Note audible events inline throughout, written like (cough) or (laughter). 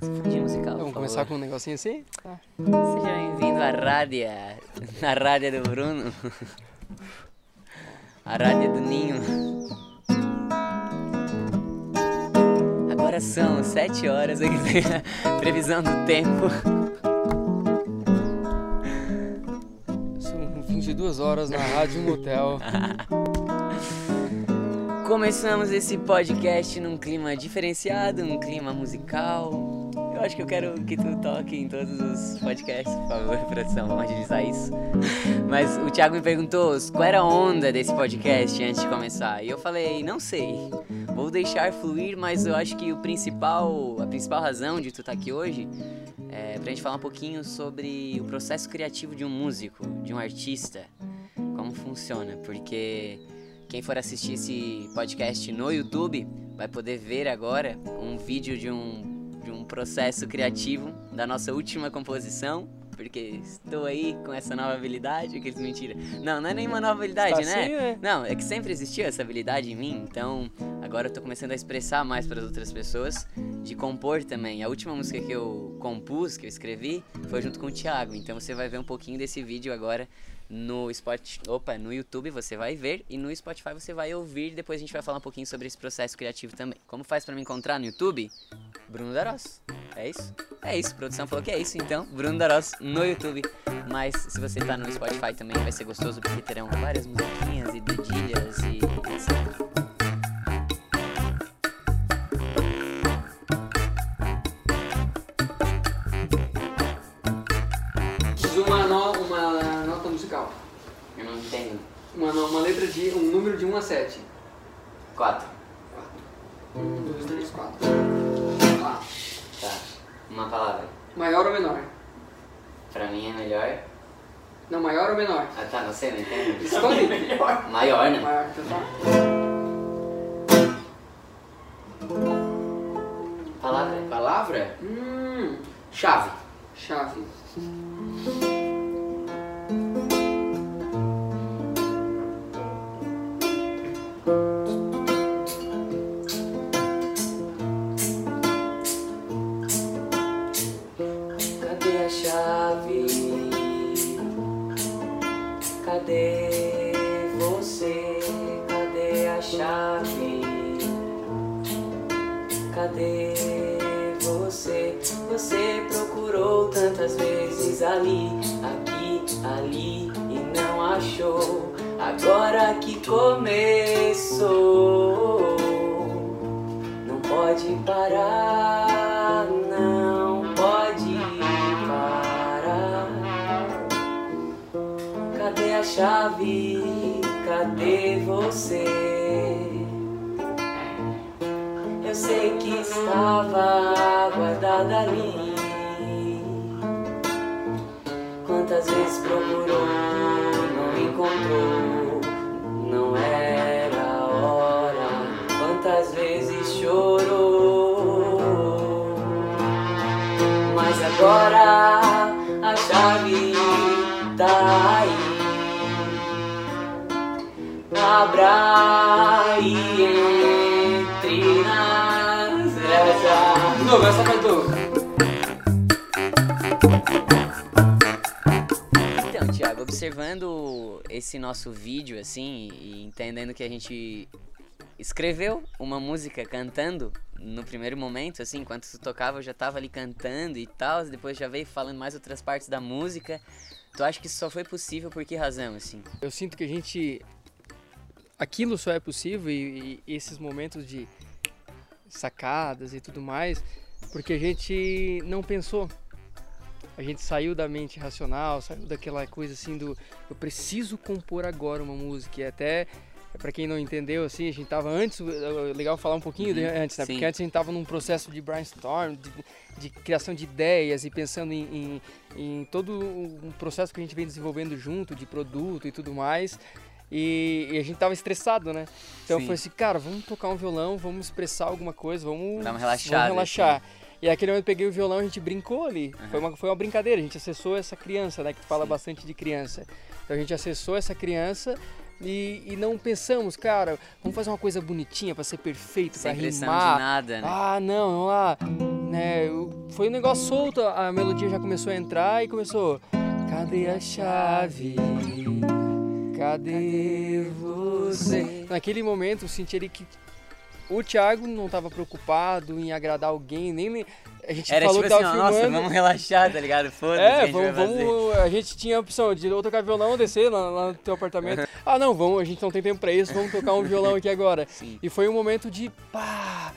De musical, Vamos começar com um negocinho assim? Tá. Seja bem-vindo à rádio, na rádio do Bruno. A rádio do Ninho. Agora são sete horas, aqui tem (laughs) a previsão do tempo. São 22 horas na rádio Motel. Começamos esse podcast num clima diferenciado, num clima musical. Eu acho que eu quero que tu toque em todos os podcasts, por favor, (laughs) produção, vamos agilizar isso. Mas o Thiago me perguntou qual era a onda desse podcast antes de começar. E eu falei, não sei. Vou deixar fluir, mas eu acho que o principal, a principal razão de tu estar aqui hoje é pra gente falar um pouquinho sobre o processo criativo de um músico, de um artista. Como funciona, porque quem for assistir esse podcast no YouTube vai poder ver agora um vídeo de de um processo criativo da nossa última composição. Porque estou aí com essa nova habilidade, aqueles mentira. Não, não é nenhuma nova habilidade, Está né? assim, né? Não, é que sempre existiu essa habilidade em mim, então agora eu tô começando a expressar mais para as outras pessoas, de compor também. A última música que eu compus, que eu escrevi, foi junto com o Thiago, então você vai ver um pouquinho desse vídeo agora no Spotify, opa, no YouTube você vai ver e no Spotify você vai ouvir, depois a gente vai falar um pouquinho sobre esse processo criativo também. Como faz para me encontrar no YouTube? Bruno Daros. É isso? É isso, a produção falou que é isso, então, Bruno Daros no YouTube. Mas se você tá no Spotify também vai ser gostoso porque terão várias musiquinhas e dedilhas e etc. Uma, uma letra de. um número de 1 a 7. Quatro. 1, 2, 3, 4. Ah, Tá. Uma palavra. maior ou menor? Pra mim é melhor. Não, maior ou menor? Ah tá, não sei, não entendo. (laughs) Escolhe. Maior, né? Maior, então tá. Palavra. Palavra? Hum, Chave. chave. Começou, não pode parar, não pode parar. Cadê a chave? Cadê você? Eu sei que estava guardada ali. Quantas vezes procurou, Abra e entre nas De novo, essa vai tu. Então, Thiago, observando esse nosso vídeo assim e entendendo que a gente escreveu uma música cantando no primeiro momento, assim, enquanto tu tocava eu já tava ali cantando e tal, depois já veio falando mais outras partes da música. Tu acha que isso só foi possível por que razão, assim? Eu sinto que a gente. Aquilo só é possível e, e esses momentos de sacadas e tudo mais, porque a gente não pensou. A gente saiu da mente racional, saiu daquela coisa assim do eu preciso compor agora uma música. E até Pra quem não entendeu, assim, a gente tava antes, é legal falar um pouquinho de antes, né? sim. Porque antes a gente tava num processo de brainstorm, de, de criação de ideias e pensando em, em, em todo um processo que a gente vem desenvolvendo junto, de produto e tudo mais. E, e a gente tava estressado, né? Então eu Sim. falei assim, cara, vamos tocar um violão, vamos expressar alguma coisa, vamos, uma relaxada, vamos relaxar. E aquele momento eu peguei o violão, a gente brincou ali. Aham. Foi, uma, foi uma brincadeira, a gente acessou essa criança, né? Que tu fala Sim. bastante de criança. Então a gente acessou essa criança e, e não pensamos, cara, vamos fazer uma coisa bonitinha pra ser perfeito, pressão rimar. de nada, né? Ah, não, vamos lá. Né, foi um negócio solto, a melodia já começou a entrar e começou. Cadê a chave? Cadê você? Naquele momento eu senti ali que o Thiago não estava preocupado em agradar alguém, nem a gente Era falou tipo que assim, ó, nossa, filmando. vamos relaxar, tá ligado? Foda-se, É, a gente vamos, vai fazer. vamos. A gente tinha a opção de ou tocar violão ou descer lá, lá no teu apartamento. (laughs) ah, não, vamos, a gente não tem tempo pra isso, vamos tocar um violão aqui agora. Sim. E foi um momento de pá,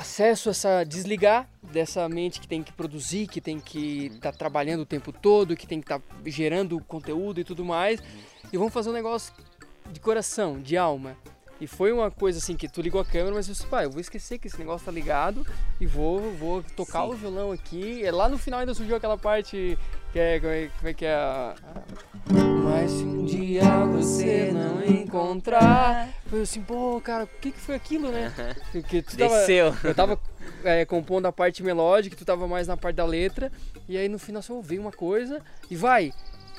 acesso a essa desligar dessa mente que tem que produzir, que tem que estar trabalhando o tempo todo, que tem que estar gerando conteúdo e tudo mais. E vamos fazer um negócio de coração, de alma. E foi uma coisa assim que tu ligou a câmera, mas eu disse, pai, eu vou esquecer que esse negócio tá ligado e vou, vou tocar Sim. o violão aqui. E lá no final ainda surgiu aquela parte que é, como é, como é que é a... Mas se um dia você não encontrar... Foi assim, pô, cara, o que que foi aquilo, né? Porque tu tava, Desceu. eu tava é, compondo a parte melódica, tu tava mais na parte da letra, e aí no final só veio uma coisa e vai.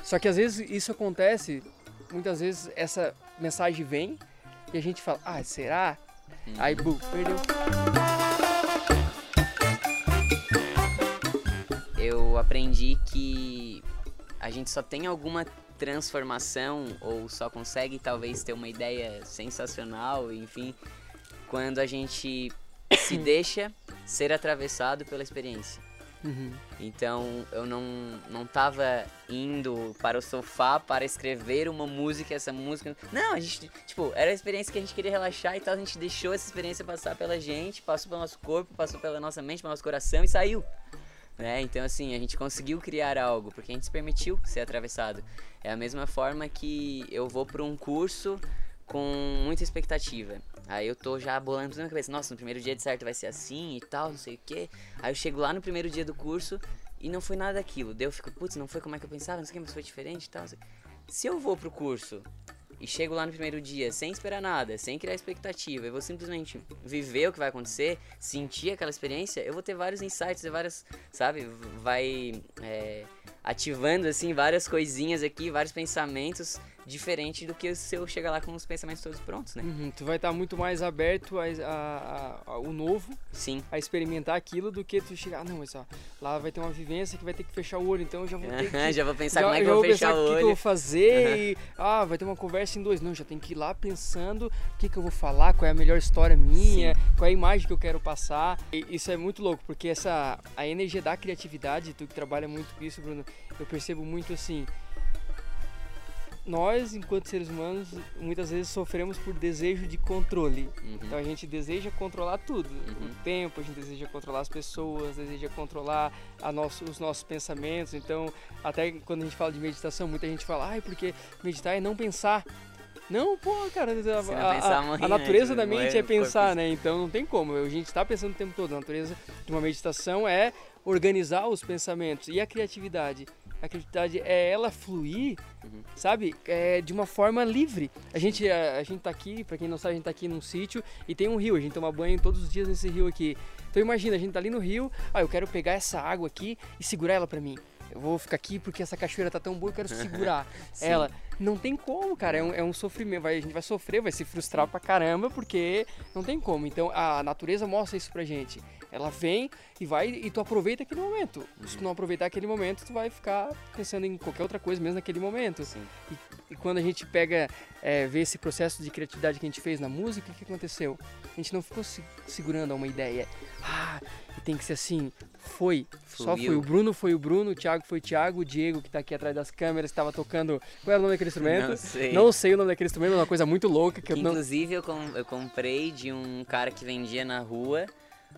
Só que às vezes isso acontece, muitas vezes essa mensagem vem e a gente fala, ah, será? Aí, bu, perdeu. eu aprendi que a gente só tem alguma transformação ou só consegue talvez ter uma ideia sensacional, enfim, quando a gente (coughs) se deixa ser atravessado pela experiência. Uhum. Então eu não, não tava indo para o sofá para escrever uma música, essa música. Não, a gente, tipo, era a experiência que a gente queria relaxar e tal, a gente deixou essa experiência passar pela gente, passou pelo nosso corpo, passou pela nossa mente, pelo nosso coração e saiu. Né? Então assim, a gente conseguiu criar algo, porque a gente se permitiu ser atravessado. É a mesma forma que eu vou para um curso com muita expectativa. Aí eu tô já bolando tudo na cabeça. Nossa, no primeiro dia de certo vai ser assim e tal, não sei o quê. Aí eu chego lá no primeiro dia do curso e não foi nada daquilo. Daí eu fico, putz, não foi como é que eu pensava, não sei o que, mas foi diferente e tal. Se eu vou pro curso e chego lá no primeiro dia sem esperar nada, sem criar expectativa, eu vou simplesmente viver o que vai acontecer, sentir aquela experiência, eu vou ter vários insights, várias, sabe, vai é, ativando assim várias coisinhas aqui, vários pensamentos diferente do que se eu chegar lá com os pensamentos todos prontos, né? Uhum, Tu vai estar muito mais aberto a, a- a- ao novo, Sim. a experimentar aquilo, do que tu chegar, ah, não, mas ó, lá vai ter uma vivência que vai ter que fechar o olho, então eu já vou ter (laughs) que já vou pensar já, como é que eu vou fechar o o que, que eu olho. vou fazer e ah, vai ter uma conversa em dois. Não, já tem que ir lá pensando o que, que eu vou falar, qual é a melhor história minha, qual é a imagem que eu quero passar. E isso é muito louco, porque essa a energia da criatividade, tu que trabalha muito com isso, Bruno, eu percebo muito assim. Nós, enquanto seres humanos, muitas vezes sofremos por desejo de controle. Uhum. Então a gente deseja controlar tudo. O tempo, a gente deseja controlar as pessoas, deseja controlar a nosso, os nossos pensamentos. Então, até quando a gente fala de meditação, muita gente fala, ai, porque meditar é não pensar. Não, pô, cara, a, a- a- né? natureza da mente é pensar, né? Então não tem como. A gente está pensando o tempo todo. A natureza de uma meditação é organizar os pensamentos. E a criatividade? A criatividade é ela fluir, Uhum. sabe? É, de uma forma livre. A gente, a, a gente tá aqui, pra quem não sabe, a gente tá aqui num sítio e tem um rio. A gente toma banho todos os dias nesse rio aqui. Então imagina, a gente tá ali no rio, ah, eu quero pegar essa água aqui e segurar ela pra mim. Eu vou ficar aqui porque essa cachoeira tá tão boa, eu quero (laughs) segurar ela. Não tem como, cara. É um, é um sofrimento. Vai, a gente vai sofrer, vai se frustrar pra caramba, porque não tem como. Então a natureza mostra isso pra gente. Ela vem e vai e tu aproveita aquele momento. Se tu não aproveitar aquele momento, tu vai ficar pensando em qualquer outra coisa mesmo naquele momento. E, e quando a gente pega, é, vê esse processo de criatividade que a gente fez na música, o que, que aconteceu? A gente não ficou se- segurando a uma ideia. Ah, e tem que ser assim. Foi. Só Fluiu. foi. O Bruno foi o Bruno, o Thiago foi o Thiago, o Diego, que tá aqui atrás das câmeras, estava tocando. Qual era o nome daquele instrumento? Não sei. Não sei o nome daquele instrumento, é uma coisa muito louca que eu não. Inclusive, eu, com- eu comprei de um cara que vendia na rua,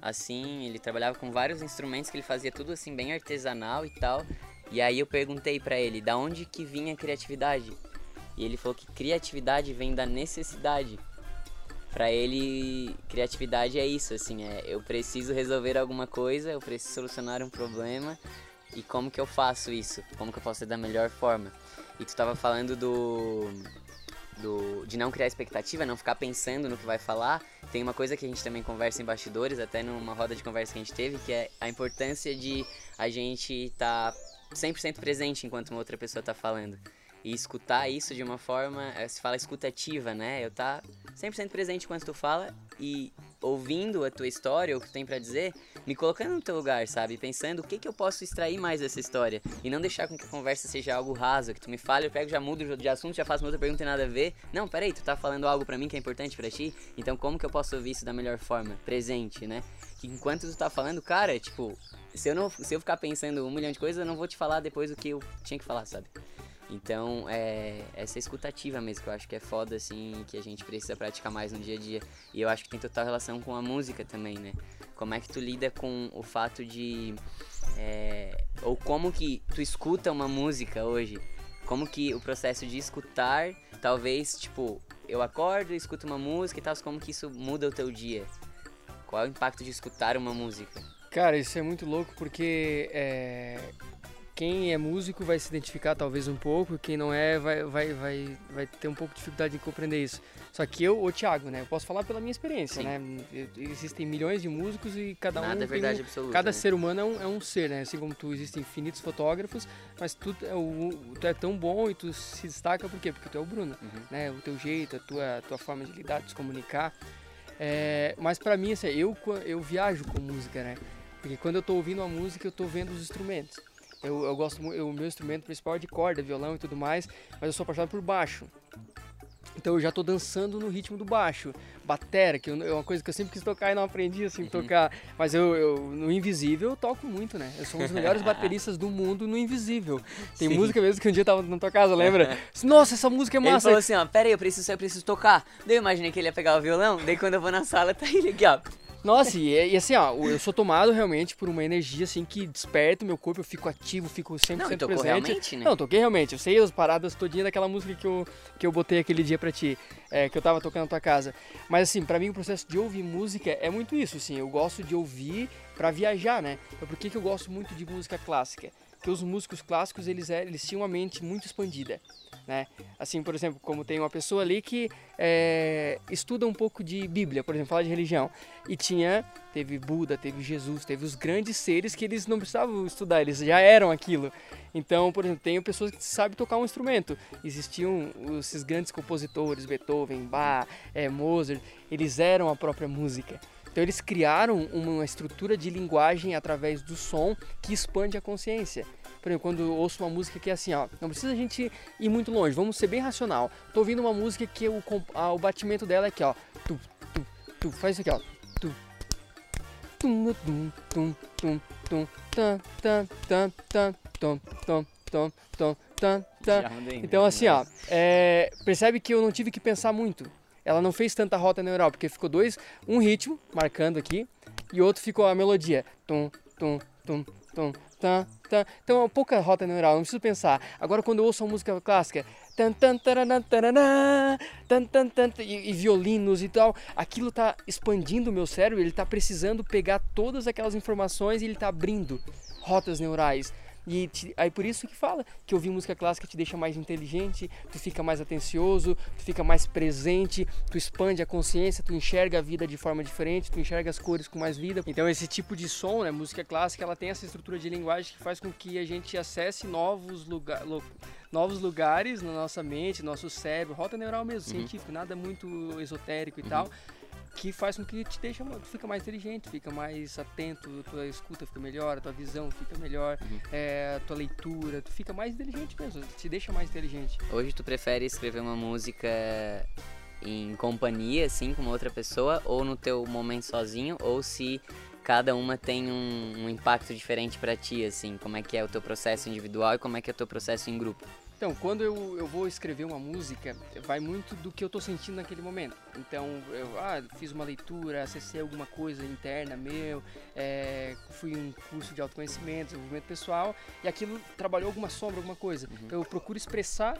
assim, ele trabalhava com vários instrumentos que ele fazia tudo assim, bem artesanal e tal. E aí eu perguntei pra ele, da onde que vinha a criatividade? E ele falou que criatividade vem da necessidade. Pra ele, criatividade é isso, assim, é eu preciso resolver alguma coisa, eu preciso solucionar um problema. E como que eu faço isso? Como que eu posso ser da melhor forma? E tu tava falando do do, de não criar expectativa, não ficar pensando no que vai falar. Tem uma coisa que a gente também conversa em bastidores, até numa roda de conversa que a gente teve, que é a importância de a gente estar 100% presente enquanto uma outra pessoa está falando. E escutar isso de uma forma, eh, se fala escutativa, né? Eu tá 100% presente quando tu fala e ouvindo a tua história, o que tu tem para dizer, me colocando no teu lugar, sabe? Pensando o que, que eu posso extrair mais dessa história. E não deixar com que a conversa seja algo raso, que tu me fale, eu pego, já mudo de assunto, já faço uma outra pergunta e nada a ver. Não, peraí, tu tá falando algo para mim que é importante para ti, então como que eu posso ouvir isso da melhor forma? Presente, né? Que enquanto tu tá falando, cara, tipo, se eu, não, se eu ficar pensando um milhão de coisas, eu não vou te falar depois o que eu tinha que falar, sabe? Então, é essa escutativa mesmo, que eu acho que é foda, assim, que a gente precisa praticar mais no dia a dia. E eu acho que tem total relação com a música também, né? Como é que tu lida com o fato de... É, ou como que tu escuta uma música hoje? Como que o processo de escutar, talvez, tipo, eu acordo, escuto uma música e tal, como que isso muda o teu dia? Qual é o impacto de escutar uma música? Cara, isso é muito louco porque é, quem é músico vai se identificar talvez um pouco, quem não é vai, vai, vai, vai ter um pouco de dificuldade em compreender isso. Só que eu, o Thiago, né, eu posso falar pela minha experiência, Sim. né? Existem milhões de músicos e cada Nada um é verdade um, absoluta, cada né? ser humano é um, é um, ser, né? Assim como tu existem infinitos fotógrafos, mas tu, é o, tu é tão bom e tu se destaca por quê? Porque tu é o Bruno, uhum. né? O teu jeito, a tua, a tua forma de lidar, de se comunicar. É, mas para mim, assim, eu, eu viajo com música, né? Porque quando eu tô ouvindo a música, eu tô vendo os instrumentos. Eu, eu gosto o meu instrumento principal é de corda, violão e tudo mais, mas eu sou apaixonado por baixo. Então eu já tô dançando no ritmo do baixo. Batera, que é uma coisa que eu sempre quis tocar e não aprendi assim uhum. tocar. Mas eu, eu, no invisível eu toco muito, né? Eu sou um dos melhores (laughs) bateristas do mundo no invisível. Tem Sim. música mesmo que um dia tava na tua casa, lembra? (laughs) Nossa, essa música é massa. Ele falou assim, ó, pera aí, eu preciso, eu preciso tocar. Daí eu imaginei que ele ia pegar o violão, daí quando eu vou na sala tá ele aqui, ó. Nossa, e, e, assim, ó, eu sou tomado realmente por uma energia assim que desperta o meu corpo, eu fico ativo, fico 100% Não, e tocou presente. realmente, né? Não, toquei realmente. Eu sei as paradas todinha daquela música que eu, que eu botei aquele dia pra ti, é, que eu tava tocando na tua casa. Mas assim, pra mim o processo de ouvir música é muito isso, assim, eu gosto de ouvir pra viajar, né? Então por que, que eu gosto muito de música clássica? Porque os músicos clássicos, eles, é, eles tinham uma mente muito expandida né? Assim, por exemplo, como tem uma pessoa ali que é, estuda um pouco de Bíblia, por exemplo, fala de religião, e tinha, teve Buda, teve Jesus, teve os grandes seres que eles não precisavam estudar, eles já eram aquilo. Então, por exemplo, tem pessoas que sabem tocar um instrumento. Existiam esses grandes compositores, Beethoven, Bach, é, Mozart, eles eram a própria música. Então eles criaram uma estrutura de linguagem através do som que expande a consciência. Por exemplo, quando eu ouço uma música que é assim, ó, não precisa a gente ir muito longe, vamos ser bem racional. Tô ouvindo uma música que o, a, o batimento dela é aqui, ó. Tu, tu, tu, faz isso aqui, ó. Tu. Tum, tum, tum, tum, tum, tom, tom, tom, tom. Então assim, ó, é, percebe que eu não tive que pensar muito. Ela não fez tanta rota neural, porque ficou dois, um ritmo marcando aqui e outro ficou a melodia. Tum, tum, tum, tum, tan, tan. Então é pouca rota neural, não preciso pensar. Agora quando eu ouço uma música clássica, tan, tan, taranã, taranã, tan, tan, tan, e, e violinos e tal, aquilo está expandindo o meu cérebro, ele está precisando pegar todas aquelas informações e ele está abrindo rotas neurais. E te, aí por isso que fala que ouvir música clássica te deixa mais inteligente, tu fica mais atencioso, tu fica mais presente, tu expande a consciência, tu enxerga a vida de forma diferente, tu enxerga as cores com mais vida. Então esse tipo de som, né, música clássica, ela tem essa estrutura de linguagem que faz com que a gente acesse novos, lugar, novos lugares na nossa mente, nosso cérebro, rota neural mesmo, uhum. científico, nada muito esotérico e uhum. tal que faz com que te deixa, fica mais inteligente, fica mais atento, tua escuta fica melhor, a tua visão fica melhor, uhum. é, a tua leitura, tu fica mais inteligente mesmo, te deixa mais inteligente. Hoje tu prefere escrever uma música em companhia, assim, com outra pessoa, ou no teu momento sozinho, ou se cada uma tem um, um impacto diferente para ti, assim, como é que é o teu processo individual e como é que é o teu processo em grupo? Então, quando eu, eu vou escrever uma música, vai muito do que eu estou sentindo naquele momento. Então, eu ah, fiz uma leitura, acessei alguma coisa interna meu, é, fui um curso de autoconhecimento, desenvolvimento pessoal, e aquilo trabalhou alguma sombra, alguma coisa. Uhum. Então, eu procuro expressar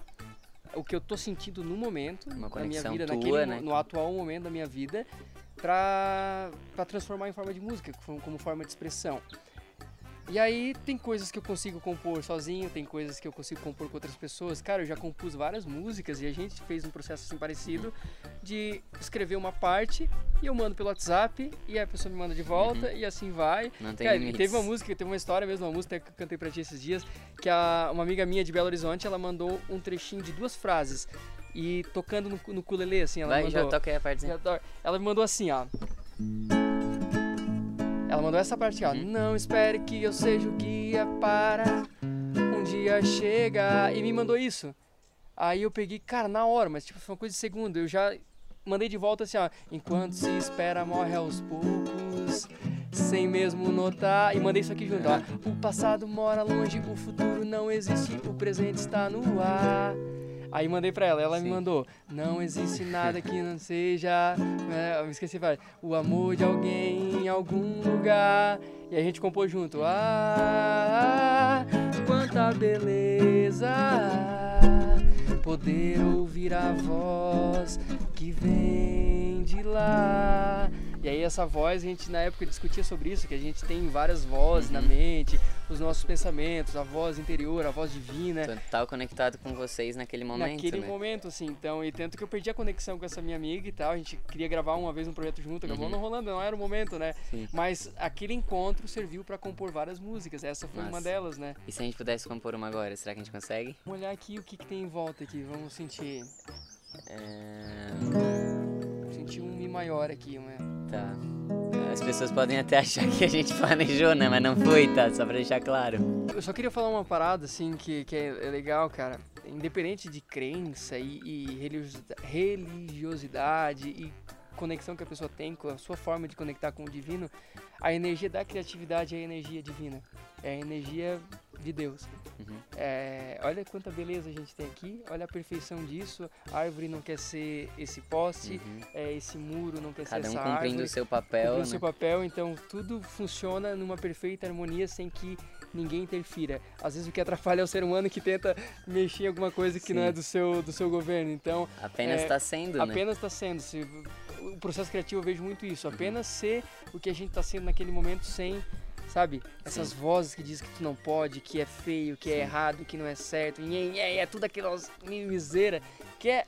o que eu estou sentindo no momento, na minha vida, tua, naquele, né? no atual momento da minha vida, para transformar em forma de música, como forma de expressão. E aí tem coisas que eu consigo compor sozinho, tem coisas que eu consigo compor com outras pessoas. Cara, eu já compus várias músicas e a gente fez um processo assim parecido de escrever uma parte e eu mando pelo WhatsApp e a pessoa me manda de volta e assim vai. Não tem Cara, limites. teve uma música, teve uma história mesmo, uma música que eu cantei pra ti esses dias, que a, uma amiga minha de Belo Horizonte, ela mandou um trechinho de duas frases e tocando no, no ukulele, assim, ela Vai, mandou... já toca aí a partezinha. Ela me mandou assim, ó. Ela mandou essa parte, ó. Uhum. Não espere que eu seja o guia para um dia chegar. E me mandou isso. Aí eu peguei, cara, na hora, mas tipo, foi uma coisa de segundo. Eu já mandei de volta assim, ó. Enquanto se espera, morre aos poucos. Sem mesmo notar. E mandei isso aqui junto, ó. O passado mora longe, o futuro não existe, o presente está no ar. Aí mandei pra ela, ela me Sim. mandou. Não existe nada que não seja. é, eu me esqueci, vai. O amor de alguém em algum lugar. E a gente compôs junto. Ah, quanta beleza poder ouvir a voz que vem de lá. E aí essa voz, a gente na época discutia sobre isso, que a gente tem várias vozes na Uhum. mente, os nossos pensamentos, a voz interior, a voz divina. Total conectado com vocês naquele momento, Naquele né? momento, assim, então, e tanto que eu perdi a conexão com essa minha amiga e tal, a gente queria gravar uma vez um projeto junto, acabou Uhum. não rolando, não era o momento, né? Sim. Mas aquele encontro serviu pra compor várias músicas, essa foi uma Massa. delas, né? E se a gente pudesse compor uma agora, será que a gente consegue? Vamos olhar aqui o que, que tem em volta aqui, vamos sentir, É... sentir um Mi maior aqui, né? Tá. As pessoas podem até achar que a gente (laughs) planejou, né? Mas não foi, tá? Só pra deixar claro. Eu só queria falar uma parada, assim, que, que é, é legal, cara. Independente de crença e, e religiosidade, religiosidade e conexão que a pessoa tem com a sua forma de conectar com o divino, a energia da criatividade é a energia divina. É a energia de Deus. Uhum. É, olha quanta beleza a gente tem aqui, olha a perfeição disso. A árvore não quer ser esse poste, Uhum. é, esse muro não quer Cada ser um essa cumprindo árvore o seu papel, o né? seu papel, então tudo funciona numa perfeita harmonia sem que ninguém interfira. Às vezes o que atrapalha é o ser humano que tenta mexer em alguma coisa que não Sim. é do seu, do seu governo. Então, Apenas É, tá sendo, né? apenas está sendo. Se, o processo criativo eu vejo muito isso. Uhum. Apenas ser o que a gente está sendo naquele momento sem, sabe? Essas vozes que dizem que tu não pode, que é feio, que é Sim. errado, que não é certo, e é, é tudo aquelas mimizeira, que é...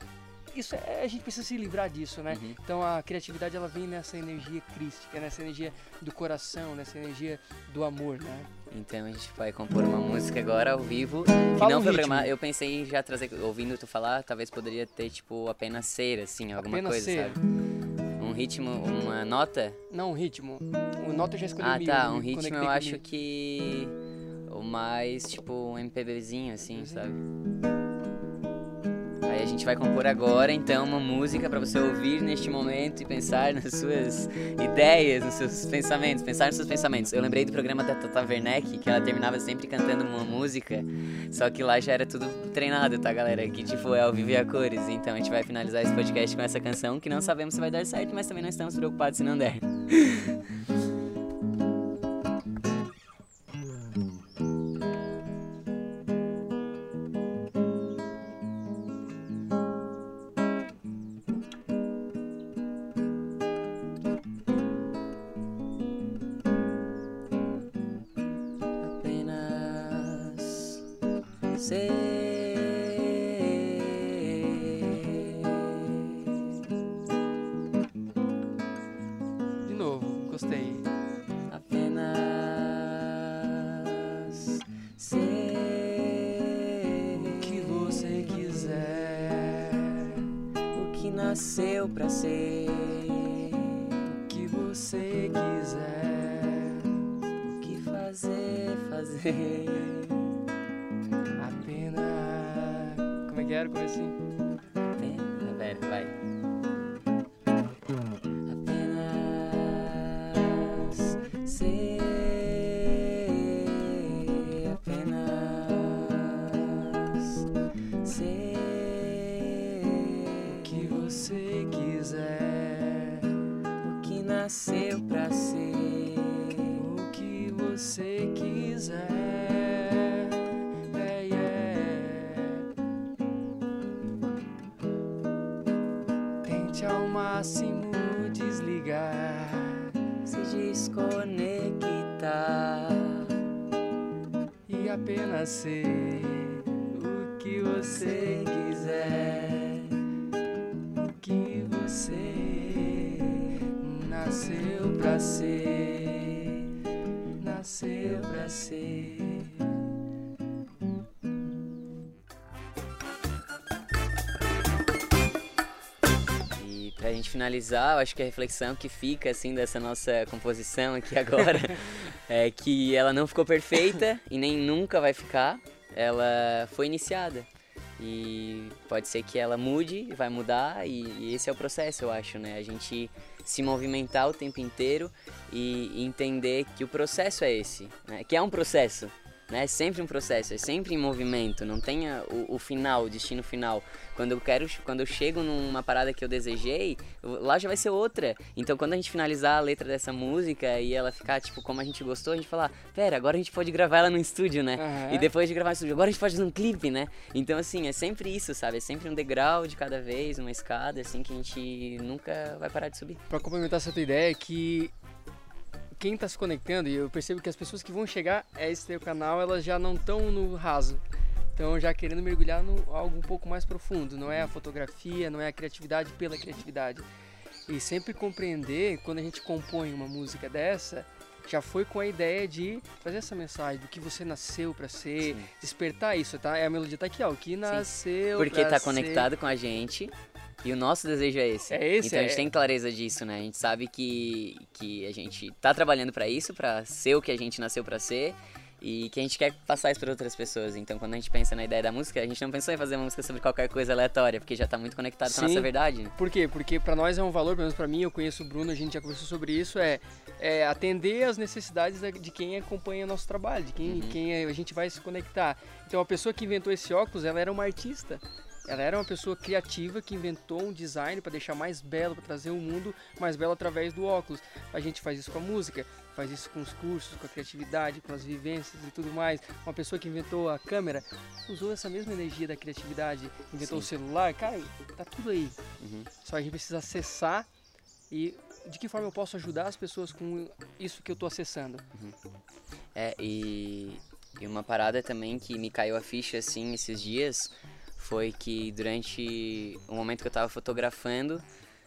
Isso é, a gente precisa se livrar disso, né? Uhum. Então a criatividade ela vem nessa energia crística, nessa energia do coração, nessa energia do amor, né? Então a gente vai compor uma música agora ao vivo que Fala não um foi programada. Eu pensei em já trazer, ouvindo tu falar, talvez poderia ter tipo apenas ser, assim, alguma Apenas coisa, ser. sabe? Um ritmo, uma nota? Não, um ritmo. O nota eu já escolhi Ah, tá, um ritmo eu acho que o mais tipo um MPBzinho, assim, sabe? Gente vai compor agora, então, uma música pra você ouvir neste momento e pensar nas suas ideias, nos seus pensamentos, pensar nos seus pensamentos. Eu lembrei do programa da Tata Werneck, que ela terminava sempre cantando uma música, só que lá já era tudo treinado, tá, galera? Que tipo é ao vivo e a cores. Então a gente vai finalizar esse podcast com essa canção, que não sabemos se vai dar certo, mas também não estamos preocupados se não der. (laughs) você quiser, O que fazer, fazer. apenas. Como é que era o comecinho? Apenas ser o que você quiser, o que você pra ser, nasceu pra ser. Finalizar, eu acho que a reflexão que fica assim dessa nossa composição aqui agora (laughs) é que ela não ficou perfeita e nem nunca vai ficar. Ela foi iniciada. E pode ser que ela mude, vai mudar e, e esse é o processo, eu acho, né? A gente se movimentar o tempo inteiro e entender que o processo é esse, né? Que é um processo, né? É sempre um processo, é sempre em movimento, não tem a- o, o final, o destino final. Quando eu quero, quando eu chego numa parada que eu desejei, lá já vai ser outra. Então quando a gente finalizar a letra dessa música e ela ficar tipo como a gente gostou, a gente falar, pera, agora a gente pode gravar ela no estúdio, né? Aham. E depois de gravar no estúdio, agora a gente pode fazer um clipe, né? Então assim, é sempre isso, sabe? É sempre um degrau de cada vez, uma escada assim que a gente nunca vai parar de subir. Pra complementar essa tua ideia, é que quem tá se conectando, e eu percebo que as pessoas que vão chegar a esse teu canal, elas já não estão no raso. Estão já querendo mergulhar no algo um pouco mais profundo. Não é a fotografia, não é a criatividade pela criatividade. E sempre compreender, quando a gente compõe uma música dessa, já foi com a ideia de trazer essa mensagem do que você nasceu pra ser, Sim. despertar isso, tá? É a melodia tá aqui, ó, o que nasceu Porque pra tá ser. conectado com a gente e o nosso desejo é esse. É esse, Então a gente é- tem clareza disso, né? A gente sabe que, que a gente tá trabalhando pra isso, pra ser o que a gente nasceu pra ser e que a gente quer passar isso para outras pessoas. Então quando a gente pensa na ideia da música, a gente não pensou em fazer uma música sobre qualquer coisa aleatória, porque já tá muito conectado com a Sim. nossa verdade, né? Por quê? Porque pra nós é um valor, pelo menos pra mim, eu conheço o Bruno, a gente já conversou sobre isso, é, é atender as necessidades da- de quem acompanha nosso trabalho, de quem, Uhum. quem a gente vai se conectar. Então a pessoa que inventou esse óculos, ela era uma artista. Ela era uma pessoa criativa que inventou um design para deixar mais belo, para trazer um mundo mais belo através do óculos. A gente faz isso com a música, faz isso com os cursos, com a criatividade, com as vivências e tudo mais. Uma pessoa que inventou a câmera usou essa mesma energia da criatividade, inventou Sim. o celular, cara, tá tudo aí. Uhum. Só a gente precisa acessar e de que forma eu posso ajudar as pessoas com isso que eu tô acessando. É, e, e uma parada também que me caiu a ficha assim esses dias foi que durante o momento que eu tava fotografando,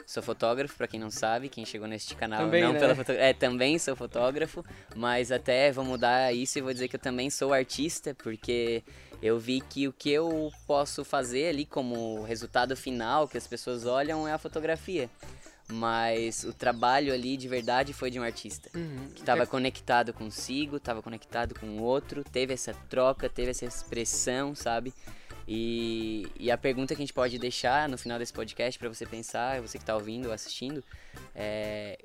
sou fotógrafo, pra quem não sabe, quem chegou neste canal Também, não né? pela foto... É, também sou fotógrafo, mas até vou mudar isso e vou dizer que eu também sou artista, porque eu vi que o que eu posso fazer ali como resultado final, que as pessoas olham, é a fotografia. Mas o trabalho ali de verdade foi de um artista que estava conectado consigo, estava conectado com o outro, teve essa troca, teve essa expressão, sabe? E, e a pergunta que a gente pode deixar no final desse podcast para você pensar, você que está ouvindo ou assistindo, é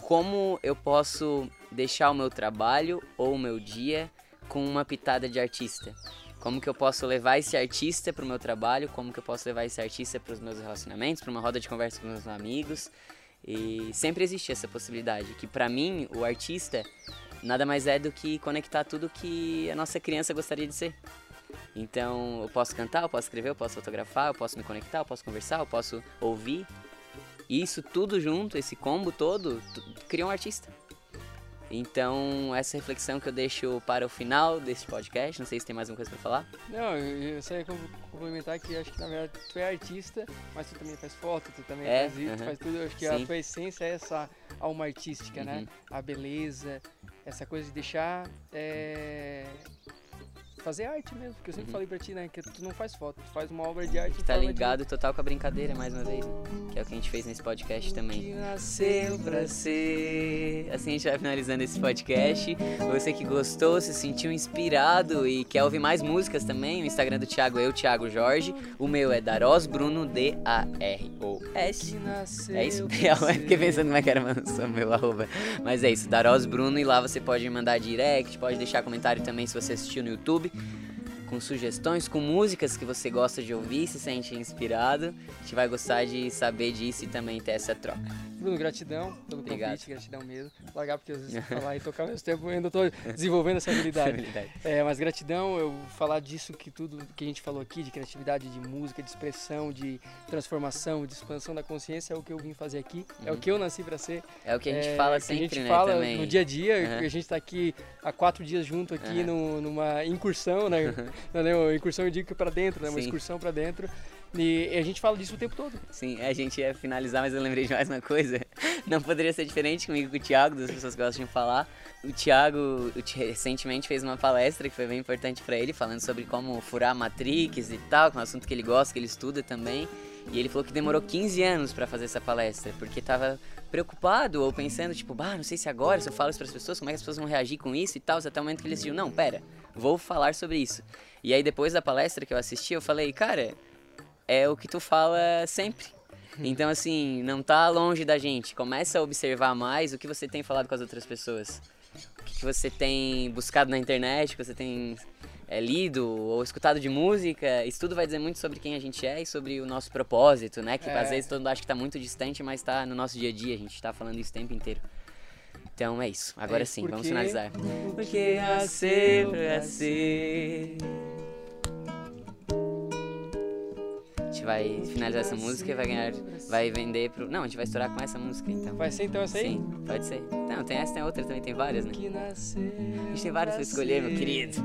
como eu posso deixar o meu trabalho ou o meu dia com uma pitada de artista? Como que eu posso levar esse artista para o meu trabalho? Como que eu posso levar esse artista para os meus relacionamentos, para uma roda de conversa com meus amigos? E sempre existe essa possibilidade, que para mim o artista nada mais é do que conectar tudo que a nossa criança gostaria de ser. Então, eu posso cantar, eu posso escrever, eu posso fotografar, eu posso me conectar, eu posso conversar, eu posso ouvir. E isso tudo junto, esse combo todo, tu- cria um artista. Então, essa reflexão que eu deixo para o final deste podcast, não sei se tem mais alguma coisa para falar. Não, eu, só ia com- complementar que acho que na verdade tu é artista, mas tu também faz foto, tu também É, faz isso, tu aham. faz tudo. Eu acho que Sim. a tua essência é essa alma artística, né? Uhum. A beleza, essa coisa de deixar. é, Fazer arte mesmo, porque eu sempre Uhum. falei pra ti, né? Que tu não faz foto, tu faz uma obra de arte. Que em tá forma de- ligado total com a brincadeira, mais uma vez, né? Que é o que a gente fez nesse podcast também. Que nasceu pra ser. Assim a gente vai finalizando esse podcast. Você que gostou, se sentiu inspirado e quer ouvir mais músicas também, o Instagram do Thiago é eu, Thiago Jorge. O meu é Daros Bruno, D-A-R-O-S. Que É isso? (laughs) Eu fiquei pensando como é que era o meu arroba. Mas é isso, Daros Bruno, e lá você pode mandar direct, pode deixar comentário também se você assistiu no YouTube. Com sugestões, com músicas que você gosta de ouvir, se sente inspirado. A gente vai gostar de saber disso e também ter essa troca. Bruno, gratidão pelo Obrigado. convite, gratidão mesmo. Largar porque às vezes (laughs) falar e tocar ao mesmo tempo eu ainda tô desenvolvendo essa habilidade. (laughs) É, mas gratidão, eu falar disso que tudo que a gente falou aqui, de criatividade, de música, de expressão, de transformação, de expansão da consciência, é o que eu vim fazer aqui, é o que eu nasci pra ser. É o que a gente é, fala que sempre, a gente né? fala também. no dia a dia, Aham. a gente tá aqui há quatro dias junto aqui Aham. no- numa incursão, né? (laughs) Não, não, incursão eu digo que é pra dentro, né? Uma Sim. excursão pra dentro. E a gente fala disso o tempo todo. Sim, a gente ia finalizar, mas eu lembrei de mais uma coisa. (laughs) Não poderia ser diferente comigo com o Thiago, das pessoas que gostam de falar. O Thiago recentemente fez uma palestra que foi bem importante para ele, falando sobre como furar Matrix e tal, que é um assunto que ele gosta, que ele estuda também. E ele falou que demorou 15 anos para fazer essa palestra, porque tava preocupado ou pensando, tipo, bah, não sei se agora, se eu falo isso pras pessoas, como é que as pessoas vão reagir com isso e tal, até o momento que ele decidiu, não, pera, vou falar sobre isso. E aí depois da palestra que eu assisti, eu falei, cara, é o que tu fala sempre. Então, assim, não tá longe da gente. Começa a observar mais o que você tem falado com as outras pessoas. O que você tem buscado na internet, o que você tem é, lido ou escutado de música, isso tudo vai dizer muito sobre quem a gente é e sobre o nosso propósito, né? Que é. às vezes todo mundo acha que está muito distante, mas está no nosso dia a dia, a gente está falando isso o tempo inteiro. Então é isso, agora é sim, porque... vamos finalizar. Porque a sempre a ser. Gente vai finalizar essa música e vai ganhar. Vai vender pro. Não, a gente vai estourar com essa música então. Vai ser então essa aí? Sim, pode ser. Não, tem essa, tem outra, também tem várias, né? A gente tem várias pra escolher, meu querido.